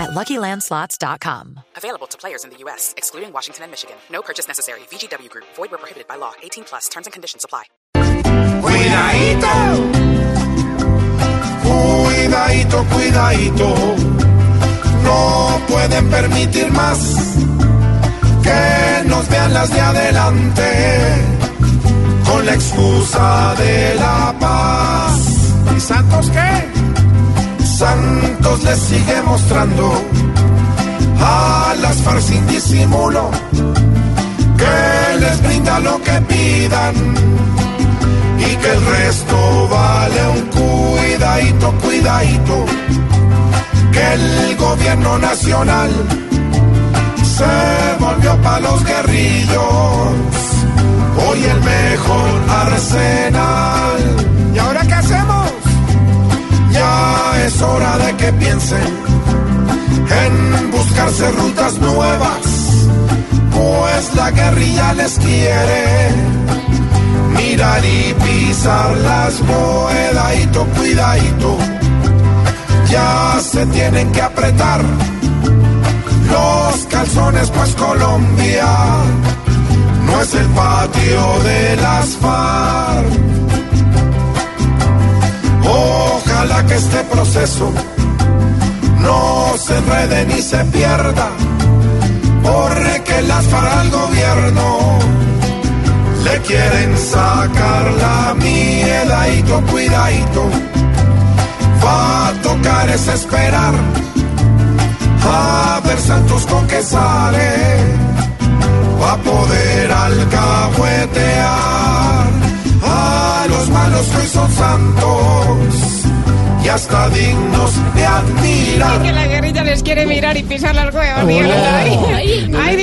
at LuckyLandSlots.com. Available to players in the U.S., excluding Washington and Michigan. No purchase necessary. VGW Group. Void where prohibited by law. 18 plus. Terms and conditions apply. Cuidadito, cuidadito, cuidadito. No pueden permitir más que nos vean las de adelante con la excusa de la paz. ¿Y Santos qué? Santos les sigue mostrando. A las FARC sin disimulo que les brinda lo que pidan. Y que el resto vale un cuidadito, cuidadito, que el gobierno nacional se volvió para los guerrillos, piensen en buscarse rutas nuevas, pues la guerrilla les quiere mirar y pisar las moedadito, cuidadito. Ya se tienen que apretar los calzones, pues Colombia no es el patio de las FARC. Ojalá que este proceso no se enrede ni se pierda, porque las FARC al gobierno le quieren sacar la miedadito, cuidadito. Va a tocar es esperar a ver Santos con que sale. Va a poder alcahuetear a los malos que hoy son santos y hasta dignos de admirar. que la guerrilla les quiere mirar y pisar las huevas. Oh. Ay,